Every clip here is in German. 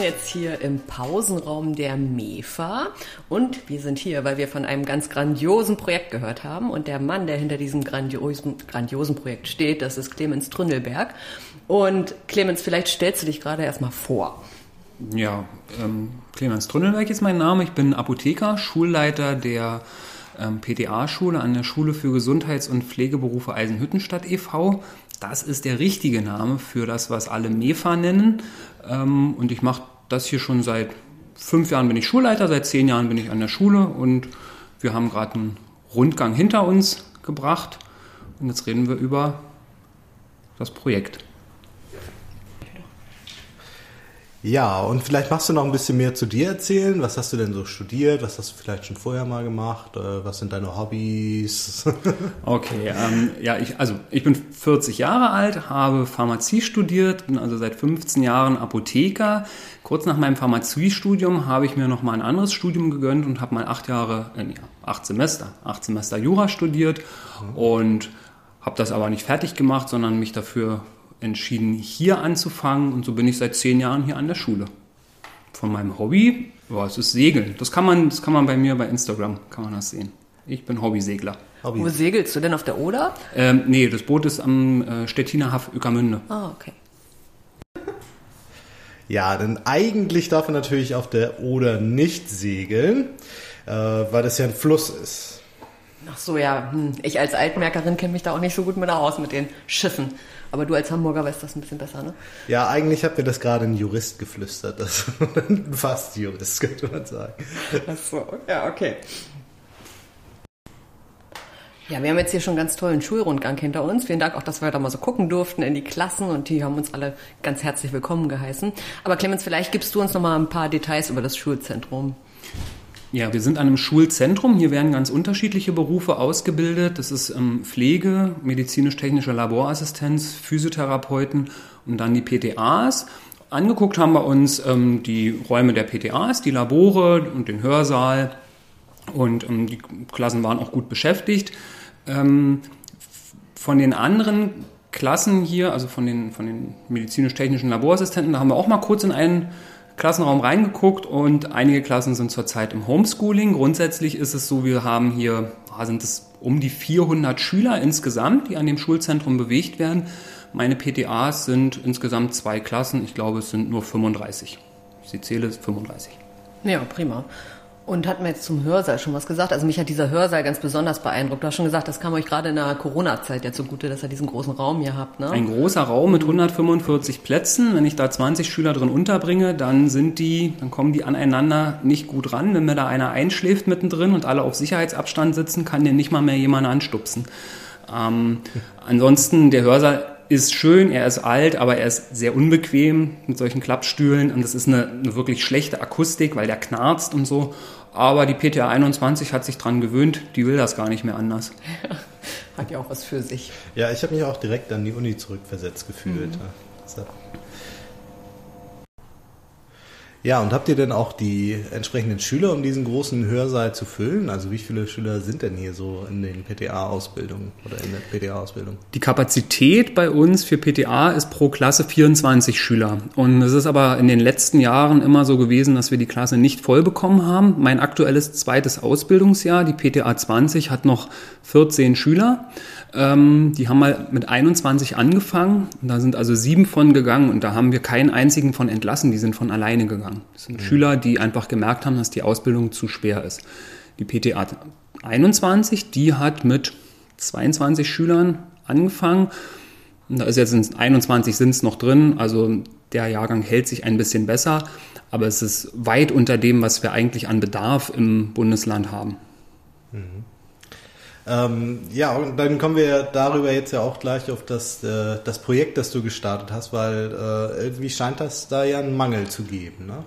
sitzen jetzt hier im Pausenraum der MEFA und wir sind hier, weil wir von einem ganz grandiosen Projekt gehört haben und der Mann, der hinter diesem grandiosen, grandiosen Projekt steht, das ist Clemens Tründelberg. Und Clemens, vielleicht stellst du dich gerade erstmal vor. Ja, ähm, Clemens Tründelberg ist mein Name. Ich bin Apotheker, Schulleiter der ähm, PTA-Schule an der Schule für Gesundheits- und Pflegeberufe Eisenhüttenstadt e.V. Das ist der richtige Name für das, was alle MEFA nennen. Ähm, und ich mache das hier schon seit fünf Jahren bin ich Schulleiter, seit zehn Jahren bin ich an der Schule und wir haben gerade einen Rundgang hinter uns gebracht. Und jetzt reden wir über das Projekt. Ja, und vielleicht machst du noch ein bisschen mehr zu dir erzählen. Was hast du denn so studiert? Was hast du vielleicht schon vorher mal gemacht? Äh, was sind deine Hobbys? okay, ähm, ja, ich, also ich bin 40 Jahre alt, habe Pharmazie studiert, bin also seit 15 Jahren Apotheker. Kurz nach meinem Pharmaziestudium habe ich mir noch mal ein anderes Studium gegönnt und habe mal acht Jahre, äh, acht Semester, acht Semester Jura studiert mhm. und habe das aber nicht fertig gemacht, sondern mich dafür entschieden, hier anzufangen und so bin ich seit zehn Jahren hier an der Schule. Von meinem Hobby, ja, es ist Segeln. Das kann man, das kann man bei mir bei Instagram, kann man das sehen. Ich bin Hobbysegler. Hobby. Wo segelst du denn auf der Oder? Ähm, nee, das Boot ist am äh, Stettiner Haff Ueckermünde. Ah, okay. Ja, denn eigentlich darf man natürlich auf der Oder nicht segeln, äh, weil das ja ein Fluss ist. Ach so, ja. Hm. Ich als Altmerkerin kenne mich da auch nicht so gut mit aus mit den Schiffen. Aber du als Hamburger weißt das ein bisschen besser, ne? Ja, eigentlich hat mir das gerade ein Jurist geflüstert. Das fast Jurist, könnte man sagen. Ach so, ja, okay. Ja, wir haben jetzt hier schon einen ganz tollen Schulrundgang hinter uns. Vielen Dank auch, dass wir da mal so gucken durften in die Klassen und die haben uns alle ganz herzlich willkommen geheißen. Aber Clemens, vielleicht gibst du uns noch mal ein paar Details über das Schulzentrum. Ja, wir sind an einem Schulzentrum. Hier werden ganz unterschiedliche Berufe ausgebildet. Das ist ähm, Pflege, medizinisch-technische Laborassistenz, Physiotherapeuten und dann die PTAs. Angeguckt haben wir uns ähm, die Räume der PTAs, die Labore und den Hörsaal. Und ähm, die Klassen waren auch gut beschäftigt. Ähm, von den anderen Klassen hier, also von den, von den medizinisch-technischen Laborassistenten, da haben wir auch mal kurz in einen Klassenraum reingeguckt und einige Klassen sind zurzeit im Homeschooling. Grundsätzlich ist es so, wir haben hier, ah, sind es um die 400 Schüler insgesamt, die an dem Schulzentrum bewegt werden. Meine PTAs sind insgesamt zwei Klassen. Ich glaube, es sind nur 35. Ich zähle 35. Ja, prima. Und hat mir jetzt zum Hörsaal schon was gesagt? Also mich hat dieser Hörsaal ganz besonders beeindruckt. Du hast schon gesagt, das kam euch gerade in der Corona-Zeit ja zugute, dass ihr diesen großen Raum hier habt. Ne? Ein großer Raum mit 145 Plätzen. Wenn ich da 20 Schüler drin unterbringe, dann sind die, dann kommen die aneinander nicht gut ran. Wenn mir da einer einschläft mittendrin und alle auf Sicherheitsabstand sitzen, kann den nicht mal mehr jemand anstupsen. Ähm, ansonsten, der Hörsaal ist schön, er ist alt, aber er ist sehr unbequem mit solchen Klappstühlen und das ist eine, eine wirklich schlechte Akustik, weil der knarzt und so. Aber die PTA 21 hat sich dran gewöhnt, die will das gar nicht mehr anders. hat ja auch was für sich. Ja, ich habe mich auch direkt an die Uni zurückversetzt gefühlt. Mhm. Ja, und habt ihr denn auch die entsprechenden Schüler, um diesen großen Hörsaal zu füllen? Also wie viele Schüler sind denn hier so in den PTA-Ausbildungen oder in der PTA-Ausbildung? Die Kapazität bei uns für PTA ist pro Klasse 24 Schüler. Und es ist aber in den letzten Jahren immer so gewesen, dass wir die Klasse nicht voll bekommen haben. Mein aktuelles zweites Ausbildungsjahr, die PTA 20, hat noch 14 Schüler. Ähm, die haben mal mit 21 angefangen. Da sind also sieben von gegangen und da haben wir keinen einzigen von entlassen. Die sind von alleine gegangen. Das sind mhm. Schüler, die einfach gemerkt haben, dass die Ausbildung zu schwer ist. Die PTA 21, die hat mit 22 Schülern angefangen. Und da ist jetzt 21 sind es noch drin. Also der Jahrgang hält sich ein bisschen besser. Aber es ist weit unter dem, was wir eigentlich an Bedarf im Bundesland haben. Mhm. Ähm, ja, und dann kommen wir darüber jetzt ja auch gleich auf das, äh, das Projekt, das du gestartet hast, weil äh, irgendwie scheint das da ja einen Mangel zu geben. Ne?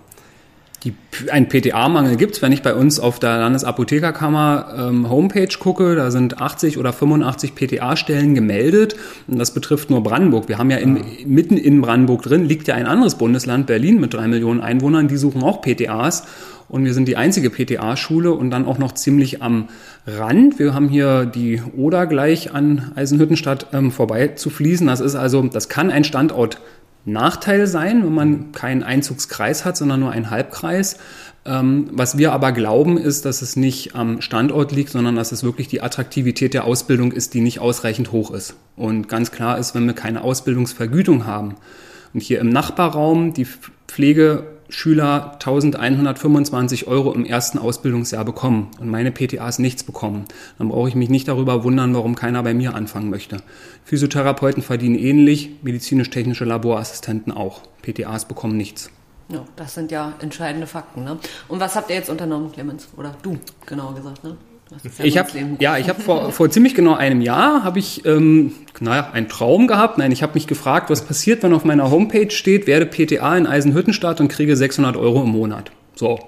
Die, ein PTA-Mangel gibt es, wenn ich bei uns auf der Landesapothekerkammer ähm, Homepage gucke, da sind 80 oder 85 PTA-Stellen gemeldet und das betrifft nur Brandenburg. Wir haben ja in, mitten in Brandenburg drin, liegt ja ein anderes Bundesland, Berlin mit drei Millionen Einwohnern, die suchen auch PTAs und wir sind die einzige PTA-Schule und dann auch noch ziemlich am Rand. Wir haben hier die Oder gleich an Eisenhüttenstadt ähm, vorbei zu fließen. Das ist also, das kann ein Standort Nachteil sein, wenn man keinen Einzugskreis hat, sondern nur einen Halbkreis. Ähm, was wir aber glauben, ist, dass es nicht am Standort liegt, sondern dass es wirklich die Attraktivität der Ausbildung ist, die nicht ausreichend hoch ist. Und ganz klar ist, wenn wir keine Ausbildungsvergütung haben und hier im Nachbarraum die Pflegeschüler 1125 Euro im ersten Ausbildungsjahr bekommen und meine PTAs nichts bekommen, dann brauche ich mich nicht darüber wundern, warum keiner bei mir anfangen möchte. Physiotherapeuten verdienen ähnlich, medizinisch-technische Laborassistenten auch. PTAs bekommen nichts. Ja, das sind ja entscheidende Fakten. Ne? Und was habt ihr jetzt unternommen, Clemens? Oder du, genauer gesagt, ne? Ich habe ja, ich habe vor, vor ziemlich genau einem Jahr habe ich ähm, naja, einen Traum gehabt. Nein, ich habe mich gefragt, was passiert, wenn auf meiner Homepage steht, werde PTA in Eisenhüttenstadt und kriege 600 Euro im Monat. So.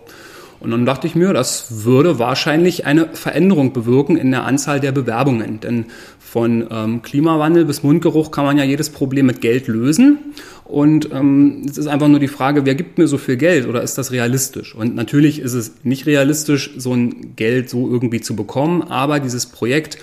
Und dann dachte ich mir, das würde wahrscheinlich eine Veränderung bewirken in der Anzahl der Bewerbungen. Denn von ähm, Klimawandel bis Mundgeruch kann man ja jedes Problem mit Geld lösen. Und ähm, es ist einfach nur die Frage, wer gibt mir so viel Geld oder ist das realistisch? Und natürlich ist es nicht realistisch, so ein Geld so irgendwie zu bekommen, aber dieses Projekt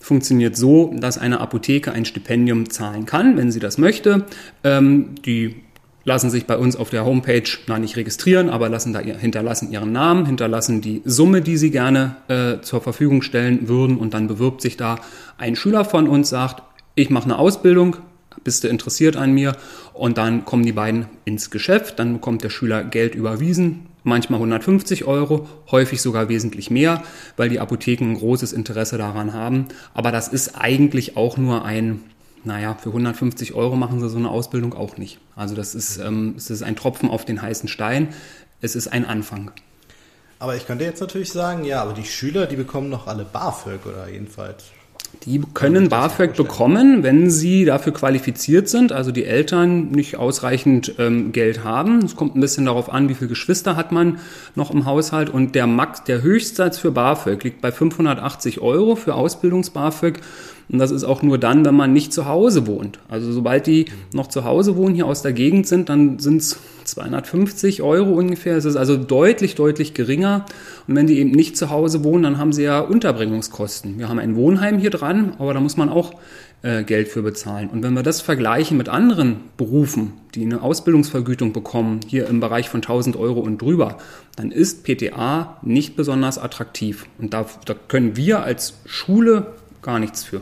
funktioniert so, dass eine Apotheke ein Stipendium zahlen kann, wenn sie das möchte. Ähm, die lassen sich bei uns auf der Homepage, na nicht registrieren, aber lassen da hinterlassen ihren Namen, hinterlassen die Summe, die sie gerne äh, zur Verfügung stellen würden und dann bewirbt sich da ein Schüler von uns, sagt, ich mache eine Ausbildung, bist du interessiert an mir? Und dann kommen die beiden ins Geschäft, dann bekommt der Schüler Geld überwiesen, manchmal 150 Euro, häufig sogar wesentlich mehr, weil die Apotheken ein großes Interesse daran haben. Aber das ist eigentlich auch nur ein, naja, für 150 Euro machen sie so eine Ausbildung auch nicht. Also das ist, ähm, es ist ein Tropfen auf den heißen Stein. Es ist ein Anfang. Aber ich könnte jetzt natürlich sagen, ja, aber die Schüler, die bekommen noch alle BAföG oder jedenfalls die können BAföG bekommen, wenn sie dafür qualifiziert sind, also die Eltern nicht ausreichend ähm, Geld haben. Es kommt ein bisschen darauf an, wie viele Geschwister hat man noch im Haushalt. Und der Max, der Höchstsatz für BAföG liegt bei 580 Euro für Ausbildungs-BAföG. Und das ist auch nur dann, wenn man nicht zu Hause wohnt. Also sobald die noch zu Hause wohnen, hier aus der Gegend sind, dann sind es 250 Euro ungefähr. Es ist also deutlich, deutlich geringer. Und wenn die eben nicht zu Hause wohnen, dann haben sie ja Unterbringungskosten. Wir haben ein Wohnheim hier dran, aber da muss man auch äh, Geld für bezahlen. Und wenn wir das vergleichen mit anderen Berufen, die eine Ausbildungsvergütung bekommen, hier im Bereich von 1000 Euro und drüber, dann ist PTA nicht besonders attraktiv. Und da, da können wir als Schule gar nichts für.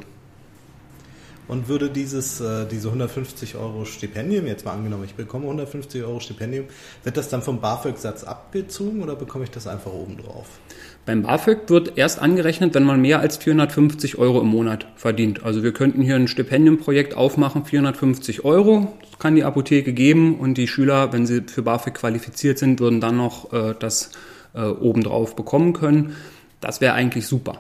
Und würde dieses, äh, diese 150 Euro Stipendium, jetzt mal angenommen, ich bekomme 150 Euro Stipendium, wird das dann vom BAföG-Satz abgezogen oder bekomme ich das einfach obendrauf? Beim BAföG wird erst angerechnet, wenn man mehr als 450 Euro im Monat verdient. Also wir könnten hier ein Stipendiumprojekt aufmachen, 450 Euro, das kann die Apotheke geben und die Schüler, wenn sie für BAföG qualifiziert sind, würden dann noch äh, das äh, obendrauf bekommen können. Das wäre eigentlich super.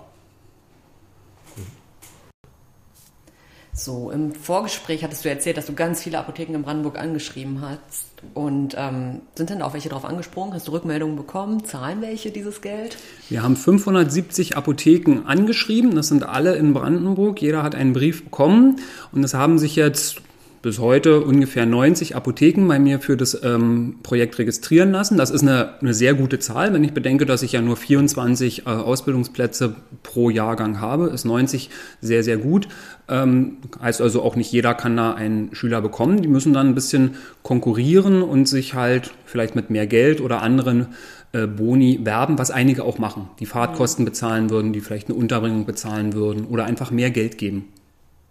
So, im Vorgespräch hattest du erzählt, dass du ganz viele Apotheken in Brandenburg angeschrieben hast. Und ähm, sind denn auch welche darauf angesprungen? Hast du Rückmeldungen bekommen? Zahlen welche dieses Geld? Wir haben 570 Apotheken angeschrieben. Das sind alle in Brandenburg. Jeder hat einen Brief bekommen. Und es haben sich jetzt bis heute ungefähr 90 Apotheken bei mir für das ähm, Projekt registrieren lassen. Das ist eine, eine, sehr gute Zahl. Wenn ich bedenke, dass ich ja nur 24 äh, Ausbildungsplätze pro Jahrgang habe, ist 90 sehr, sehr gut. Ähm, heißt also auch nicht jeder kann da einen Schüler bekommen. Die müssen dann ein bisschen konkurrieren und sich halt vielleicht mit mehr Geld oder anderen äh, Boni werben, was einige auch machen. Die Fahrtkosten bezahlen würden, die vielleicht eine Unterbringung bezahlen würden oder einfach mehr Geld geben.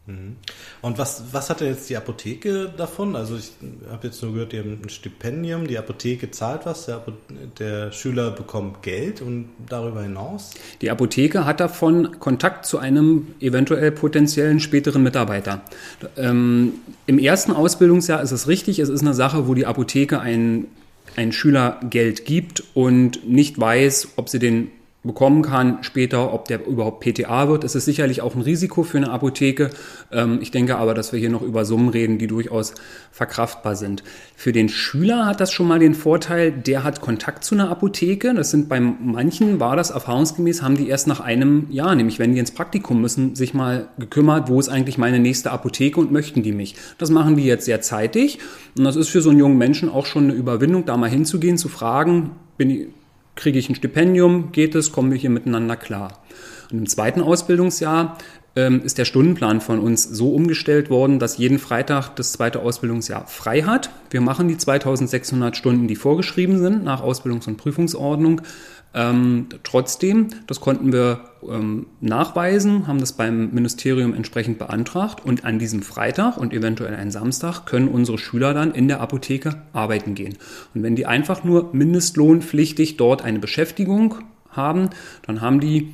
Mhm. Und was, was hat denn jetzt die Apotheke davon? Also ich habe jetzt nur gehört, die haben ein Stipendium, die Apotheke zahlt was, der, der, Schüler bekommt Geld und darüber hinaus? Die Apotheke hat davon Kontakt zu einem eventuell potenziellen späteren Mitarbeiter. Ähm, Im ersten Ausbildungsjahr ist es richtig, es ist eine Sache, wo die Apotheke ein, ein Schüler Geld gibt und nicht weiß, ob sie den bekommen kann später, ob der überhaupt PTA wird. Es ist sicherlich auch ein Risiko für eine Apotheke. Ähm, ich denke aber, dass wir hier noch über Summen reden, die durchaus verkraftbar sind. Für den Schüler hat das schon mal den Vorteil, der hat Kontakt zu einer Apotheke. Das sind bei manchen, war das erfahrungsgemäß, haben die erst nach einem Jahr, nämlich wenn die ins Praktikum müssen, sich mal gekümmert, wo ist eigentlich meine nächste Apotheke und möchten die mich. Das machen die jetzt sehr zeitig. Und das ist für so einen jungen Menschen auch schon eine Überwindung, da mal hinzugehen, zu fragen, bin ich, kriege ich ein Stipendium, geht es, kommen wir hier miteinander klar. Und im zweiten Ausbildungsjahr ähm, ist der Stundenplan von uns so umgestellt worden, dass jeden Freitag das zweite Ausbildungsjahr frei hat. Wir machen die 2600 Stunden, die vorgeschrieben sind nach Ausbildungs- und Prüfungsordnung. Ähm, trotzdem, das konnten wir ähm, nachweisen, haben das beim Ministerium entsprechend beantragt und an diesem Freitag und eventuell einen Samstag können unsere Schüler dann in der Apotheke arbeiten gehen. Und wenn die einfach nur mindestlohnpflichtig dort eine Beschäftigung haben, dann haben die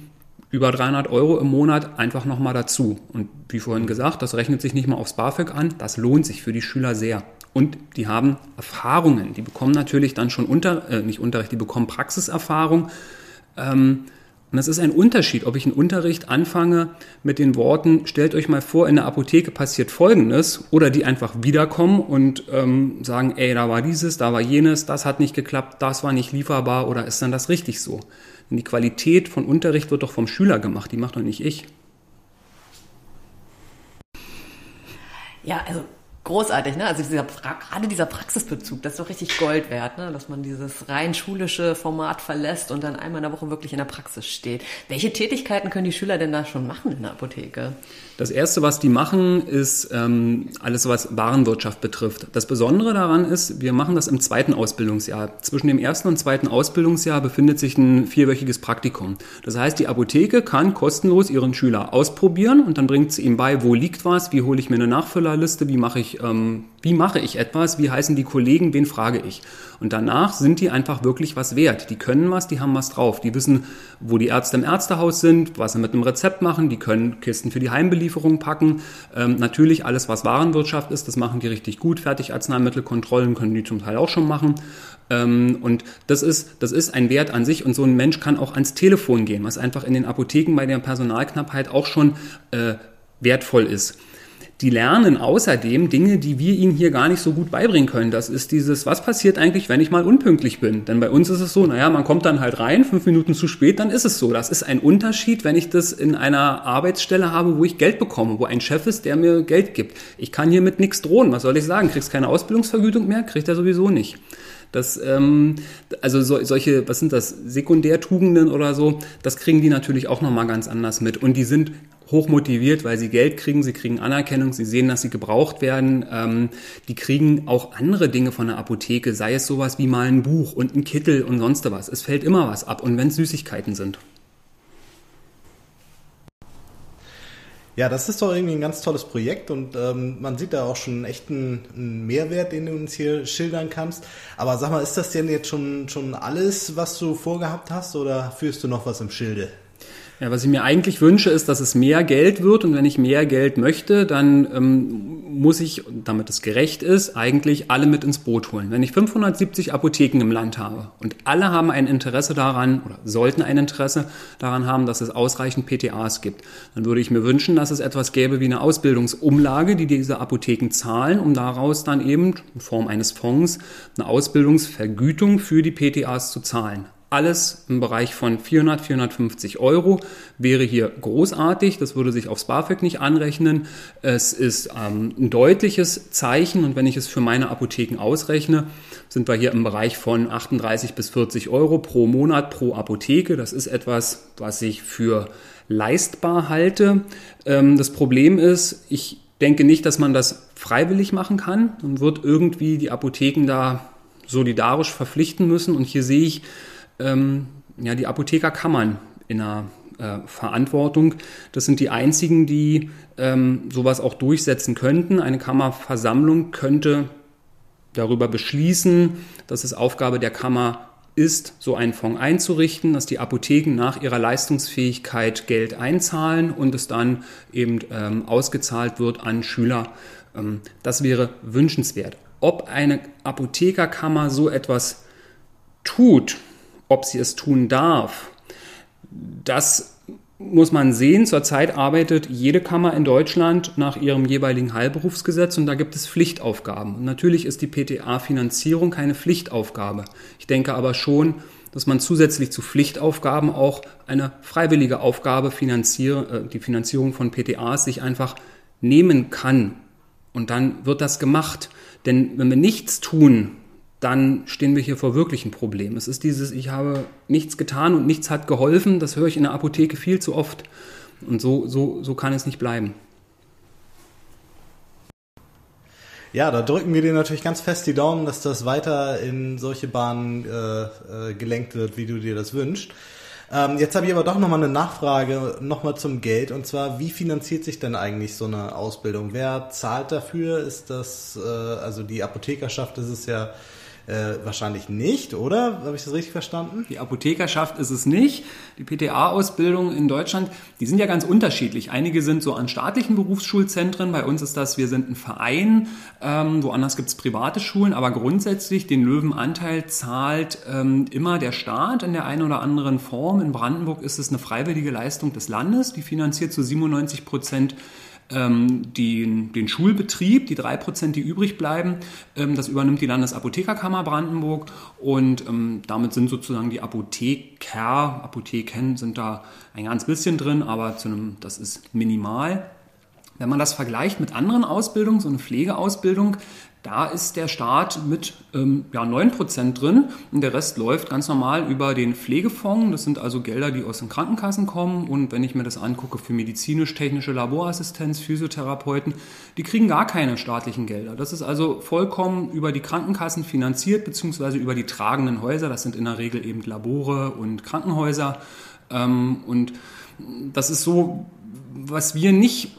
über 300 Euro im Monat einfach nochmal dazu. Und wie vorhin gesagt, das rechnet sich nicht mal aufs BAföG an, das lohnt sich für die Schüler sehr. Und die haben Erfahrungen, die bekommen natürlich dann schon unter, äh, nicht Unterricht, die bekommen Praxiserfahrung. Ähm, und es ist ein Unterschied, ob ich einen Unterricht anfange mit den Worten, stellt euch mal vor, in der Apotheke passiert Folgendes, oder die einfach wiederkommen und ähm, sagen, ey, da war dieses, da war jenes, das hat nicht geklappt, das war nicht lieferbar, oder ist dann das richtig so? Denn die Qualität von Unterricht wird doch vom Schüler gemacht, die macht doch nicht ich. Ja, also großartig, ne? Also dieser, gerade dieser Praxisbezug, das ist doch richtig Gold wert, ne? Dass man dieses rein schulische Format verlässt und dann einmal in der Woche wirklich in der Praxis steht. Welche Tätigkeiten können die Schüler denn da schon machen in der Apotheke? Das erste, was die machen, ist ähm, alles, was Warenwirtschaft betrifft. Das Besondere daran ist, wir machen das im zweiten Ausbildungsjahr. Zwischen dem ersten und zweiten Ausbildungsjahr befindet sich ein vierwöchiges Praktikum. Das heißt, die Apotheke kann kostenlos ihren Schüler ausprobieren und dann bringt sie ihm bei, wo liegt was, wie hole ich mir eine Nachfüllerliste, wie mache ich ähm, wie mache ich etwas, wie heißen die Kollegen, wen frage ich. Und danach sind die einfach wirklich was wert. Die können was, die haben was drauf. Die wissen, wo die Ärzte im Ärztehaus sind, was sie mit einem Rezept machen, die können Kisten für die Heimbelieferung packen. Ähm, natürlich alles, was Warenwirtschaft ist, das machen die richtig gut. Fertigarzneimittelkontrollen können die zum Teil auch schon machen. Ähm, und das ist, das ist ein Wert an sich und so ein Mensch kann auch ans Telefon gehen, was einfach in den Apotheken bei der Personalknappheit auch schon äh, wertvoll ist die lernen außerdem Dinge, die wir ihnen hier gar nicht so gut beibringen können. Das ist dieses, was passiert eigentlich, wenn ich mal unpünktlich bin? Denn bei uns ist es so, naja, man kommt dann halt rein, fünf Minuten zu spät, dann ist es so. Das ist ein Unterschied, wenn ich das in einer Arbeitsstelle habe, wo ich Geld bekomme, wo ein Chef ist, der mir Geld gibt. Ich kann hier mit nichts drohen. Was soll ich sagen? Kriegst keine Ausbildungsvergütung mehr? Kriegt er sowieso nicht. Das, ähm, also so, solche, was sind das, Sekundärtugenden oder so, das kriegen die natürlich auch nochmal ganz anders mit. Und die sind hochmotiviert, weil sie Geld kriegen, sie kriegen Anerkennung, sie sehen, dass sie gebraucht werden. Ähm, die kriegen auch andere Dinge von der Apotheke, sei es sowas wie mal ein Buch und ein Kittel und sonst was. Es fällt immer was ab und wenn es Süßigkeiten sind. Ja, das ist doch irgendwie ein ganz tolles Projekt und ähm, man sieht da auch schon einen echten Mehrwert, den du uns hier schildern kannst. Aber sag mal, ist das denn jetzt schon, schon alles, was du vorgehabt hast oder führst du noch was im Schilde? Ja, was ich mir eigentlich wünsche, ist, dass es mehr Geld wird und wenn ich mehr Geld möchte, dann ähm, muss ich, damit es gerecht ist, eigentlich alle mit ins Boot holen. Wenn ich 570 Apotheken im Land habe und alle haben ein Interesse daran oder sollten ein Interesse daran haben, dass es ausreichend PTAs gibt, dann würde ich mir wünschen, dass es etwas gäbe wie eine Ausbildungsumlage, die diese Apotheken zahlen, um daraus dann eben in Form eines Fonds eine Ausbildungsvergütung für die PTAs zu zahlen. Alles im Bereich von 400, 450 Euro wäre hier großartig. Das würde sich aufs BAföG nicht anrechnen. Es ist ähm, ein deutliches Zeichen und wenn ich es für meine Apotheken ausrechne, sind wir hier im Bereich von 38 bis 40 Euro pro Monat pro Apotheke. Das ist etwas, was ich für leistbar halte. Ähm, das Problem ist, ich denke nicht, dass man das freiwillig machen kann. Dann wird irgendwie die Apotheken da solidarisch verpflichten müssen. Und hier sehe ich, ähm, ja, die Apothekerkammern in einer äh, Verantwortung. Das sind die einzigen, die ähm, sowas auch durchsetzen könnten. Eine Kammerversammlung könnte darüber beschließen, dass es Aufgabe der Kammer ist, so einen Fonds einzurichten, dass die Apotheken nach ihrer Leistungsfähigkeit Geld einzahlen und es dann eben ähm, ausgezahlt wird an Schüler. Ähm, das wäre wünschenswert. Ob eine Apothekerkammer so etwas tut, ob sie es tun darf, das muss man sehen. Zurzeit arbeitet jede Kammer in Deutschland nach ihrem jeweiligen Heilberufsgesetz und da gibt es Pflichtaufgaben. Und natürlich ist die PTA-Finanzierung keine Pflichtaufgabe. Ich denke aber schon, dass man zusätzlich zu Pflichtaufgaben auch eine freiwillige Aufgabe finanziere, äh, die Finanzierung von PTAs sich einfach nehmen kann. Und dann wird das gemacht. Denn wenn wir nichts tun, dann stehen wir hier vor wirklichen Problemen. Es ist dieses, ich habe nichts getan und nichts hat geholfen, das höre ich in der Apotheke viel zu oft. Und so, so, so kann es nicht bleiben. Ja, da drücken wir dir natürlich ganz fest die Daumen, dass das weiter in solche Bahnen äh, äh, gelenkt wird, wie du dir das wünschst. Ähm, jetzt habe ich aber doch nochmal eine Nachfrage, nochmal zum Geld. Und zwar, wie finanziert sich denn eigentlich so eine Ausbildung? Wer zahlt dafür? Ist das, äh, also die Apothekerschaft ist es ja äh, wahrscheinlich nicht, oder? Habe ich das richtig verstanden? Die Apothekerschaft ist es nicht. Die PTA-Ausbildung in Deutschland, die sind ja ganz unterschiedlich. Einige sind so an staatlichen Berufsschulzentren. Bei uns ist das, wir sind ein Verein. Ähm, woanders gibt es private Schulen. Aber grundsätzlich den Löwenanteil zahlt ähm, immer der Staat in der einen oder anderen Form. In Brandenburg ist es eine freiwillige Leistung des Landes. Die finanziert zu 97 Prozent ähm, den, den Schulbetrieb, die drei Prozent, die übrig bleiben, ähm, das übernimmt die Landesapothekerkammer Brandenburg und ähm, damit sind sozusagen die Apotheker, Apotheken sind da ein ganz bisschen drin, aber zu einem, das ist minimal. Wenn man das vergleicht mit anderen Ausbildungen, so eine Pflegeausbildung, da ist der Staat mit ähm, ja, 9% drin und der Rest läuft ganz normal über den Pflegefonds. Das sind also Gelder, die aus den Krankenkassen kommen. Und wenn ich mir das angucke für medizinisch-technische Laborassistenz, Physiotherapeuten, die kriegen gar keine staatlichen Gelder. Das ist also vollkommen über die Krankenkassen finanziert, beziehungsweise über die tragenden Häuser. Das sind in der Regel eben Labore und Krankenhäuser. Ähm, und das ist so, was wir nicht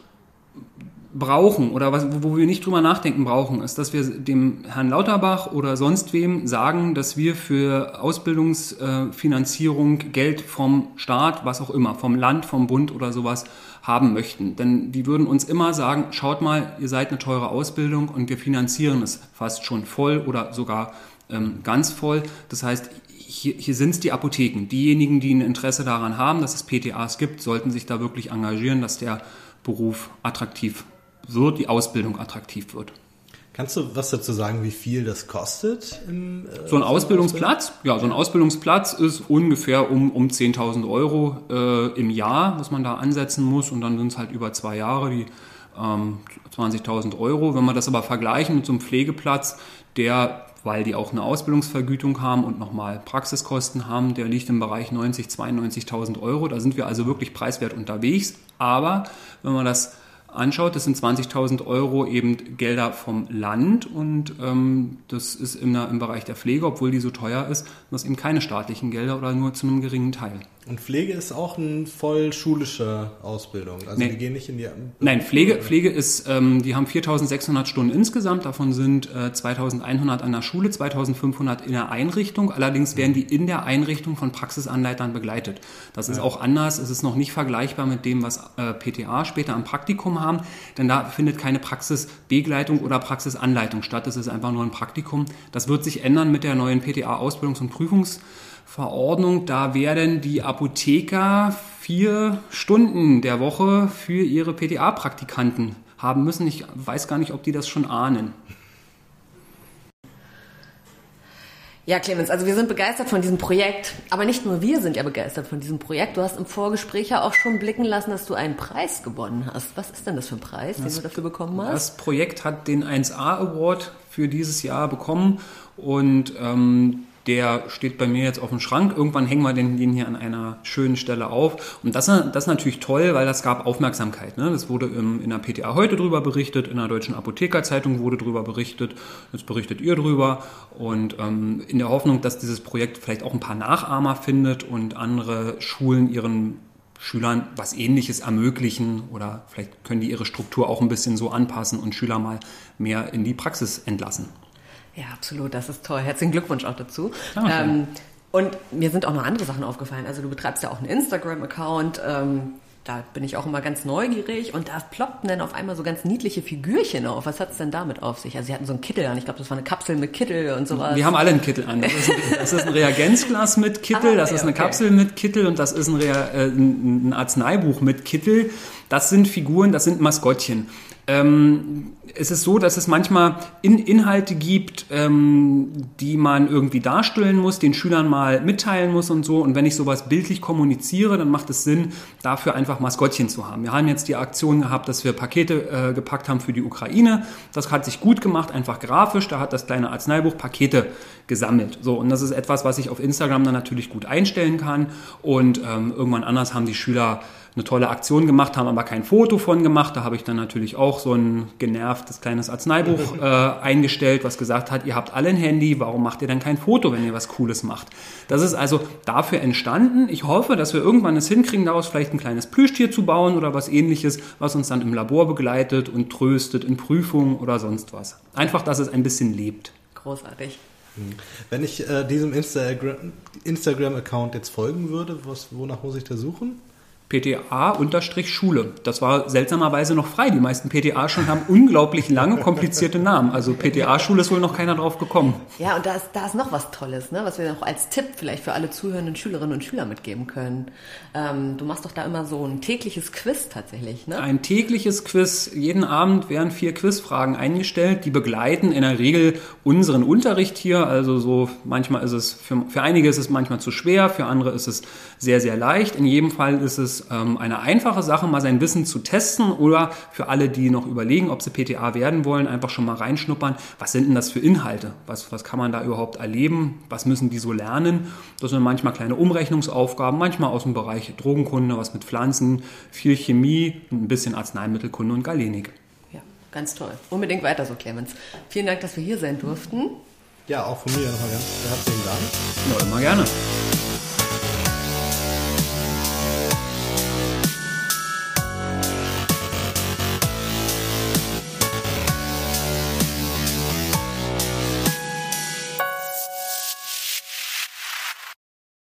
brauchen oder was, wo wir nicht drüber nachdenken brauchen, ist, dass wir dem Herrn Lauterbach oder sonst wem sagen, dass wir für Ausbildungsfinanzierung Geld vom Staat, was auch immer, vom Land, vom Bund oder sowas haben möchten. Denn die würden uns immer sagen, schaut mal, ihr seid eine teure Ausbildung und wir finanzieren es fast schon voll oder sogar ähm, ganz voll. Das heißt, hier, hier sind es die Apotheken. Diejenigen, die ein Interesse daran haben, dass es PTAs gibt, sollten sich da wirklich engagieren, dass der Beruf attraktiv wird, die Ausbildung attraktiv wird. Kannst du was dazu sagen, wie viel das kostet? Im, äh, so ein Ausbildungsplatz? Ja, so ein Ausbildungsplatz ist ungefähr um, um 10.000 Euro äh, im Jahr, was man da ansetzen muss. Und dann sind es halt über zwei Jahre die ähm, 20.000 Euro. Wenn wir das aber vergleichen mit so einem Pflegeplatz, der, weil die auch eine Ausbildungsvergütung haben und nochmal Praxiskosten haben, der liegt im Bereich 90.000, 92.000 Euro. Da sind wir also wirklich preiswert unterwegs. Aber wenn man das anschaut, das sind 20.000 Euro eben Gelder vom Land und ähm, das ist im, im Bereich der Pflege, obwohl die so teuer ist, das eben keine staatlichen Gelder oder nur zu einem geringen Teil. Und Pflege ist auch eine voll schulische Ausbildung. Also nee. die gehen nicht in die. Nein, Pflege, Pflege ist, ähm, die haben 4600 Stunden insgesamt. Davon sind äh, 2100 an der Schule, 2500 in der Einrichtung. Allerdings werden die in der Einrichtung von Praxisanleitern begleitet. Das ist ja. auch anders. Es ist noch nicht vergleichbar mit dem, was äh, PTA später am Praktikum haben. Denn da findet keine Praxisbegleitung oder Praxisanleitung statt. Es ist einfach nur ein Praktikum. Das wird sich ändern mit der neuen PTA-Ausbildungs- und Prüfungs- Verordnung, da werden die Apotheker vier Stunden der Woche für ihre PTA-Praktikanten haben müssen. Ich weiß gar nicht, ob die das schon ahnen. Ja, Clemens, also wir sind begeistert von diesem Projekt. Aber nicht nur wir sind ja begeistert von diesem Projekt. Du hast im Vorgespräch ja auch schon blicken lassen, dass du einen Preis gewonnen hast. Was ist denn das für ein Preis, den du dafür bekommen hast? Das Projekt hat den 1A Award für dieses Jahr bekommen und ähm, der steht bei mir jetzt auf dem Schrank. Irgendwann hängen wir den, den hier an einer schönen Stelle auf. Und das, das ist natürlich toll, weil das gab Aufmerksamkeit. Ne? Das wurde im, in der PTA heute drüber berichtet, in der Deutschen Apothekerzeitung wurde drüber berichtet, jetzt berichtet ihr drüber. Und ähm, in der Hoffnung, dass dieses Projekt vielleicht auch ein paar Nachahmer findet und andere Schulen ihren Schülern was Ähnliches ermöglichen oder vielleicht können die ihre Struktur auch ein bisschen so anpassen und Schüler mal mehr in die Praxis entlassen. Ja, absolut, das ist toll. Herzlichen Glückwunsch auch dazu. Ähm, und mir sind auch noch andere Sachen aufgefallen. Also du betreibst ja auch einen Instagram-Account. Ähm, da bin ich auch immer ganz neugierig und da ploppten dann auf einmal so ganz niedliche Figürchen auf. Was hat es denn damit auf sich? Also sie hatten so einen Kittel an. Ich glaube, das war eine Kapsel mit Kittel und sowas. Wir haben alle einen Kittel an. Das ist ein, das ist ein Reagenzglas mit Kittel, ah, das ist eine okay. Kapsel mit Kittel und das ist ein, Rea äh, ein Arzneibuch mit Kittel. Das sind Figuren, das sind Maskottchen. Ähm, es ist so, dass es manchmal in Inhalte gibt, ähm, die man irgendwie darstellen muss, den Schülern mal mitteilen muss und so. Und wenn ich sowas bildlich kommuniziere, dann macht es Sinn, dafür einfach Maskottchen zu haben. Wir haben jetzt die Aktion gehabt, dass wir Pakete äh, gepackt haben für die Ukraine. Das hat sich gut gemacht, einfach grafisch. Da hat das kleine Arzneibuch Pakete gesammelt. So, und das ist etwas, was ich auf Instagram dann natürlich gut einstellen kann. Und ähm, irgendwann anders haben die Schüler eine tolle Aktion gemacht, haben aber kein Foto von gemacht. Da habe ich dann natürlich auch so ein genervtes kleines Arzneibuch äh, eingestellt, was gesagt hat, ihr habt alle ein Handy, warum macht ihr denn kein Foto, wenn ihr was Cooles macht? Das ist also dafür entstanden. Ich hoffe, dass wir irgendwann es hinkriegen, daraus vielleicht ein kleines Plüschtier zu bauen oder was ähnliches, was uns dann im Labor begleitet und tröstet in Prüfungen oder sonst was. Einfach, dass es ein bisschen lebt. Großartig. Wenn ich äh, diesem Instagram- Instagram-Account jetzt folgen würde, was, wonach muss ich da suchen? PTA-Schule. Das war seltsamerweise noch frei. Die meisten PTA schon haben unglaublich lange, komplizierte Namen. Also PTA-Schule ist wohl noch keiner drauf gekommen. Ja, und da ist, da ist noch was Tolles, ne? was wir noch als Tipp vielleicht für alle zuhörenden Schülerinnen und Schüler mitgeben können. Ähm, du machst doch da immer so ein tägliches Quiz tatsächlich, ne? Ein tägliches Quiz. Jeden Abend werden vier Quizfragen eingestellt. Die begleiten in der Regel unseren Unterricht hier. Also so manchmal ist es, für, für einige ist es manchmal zu schwer, für andere ist es sehr, sehr leicht. In jedem Fall ist es ähm, eine einfache Sache, mal sein Wissen zu testen oder für alle, die noch überlegen, ob sie PTA werden wollen, einfach schon mal reinschnuppern. Was sind denn das für Inhalte? Was, was kann man da überhaupt erleben? Was müssen die so lernen? Das sind manchmal kleine Umrechnungsaufgaben, manchmal aus dem Bereich Drogenkunde, was mit Pflanzen, viel Chemie, ein bisschen Arzneimittelkunde und Galenik. Ja, ganz toll. Unbedingt weiter so, Clemens. Vielen Dank, dass wir hier sein durften. Ja, auch von mir nochmal ganz herzlichen Dank. Ja, immer gerne.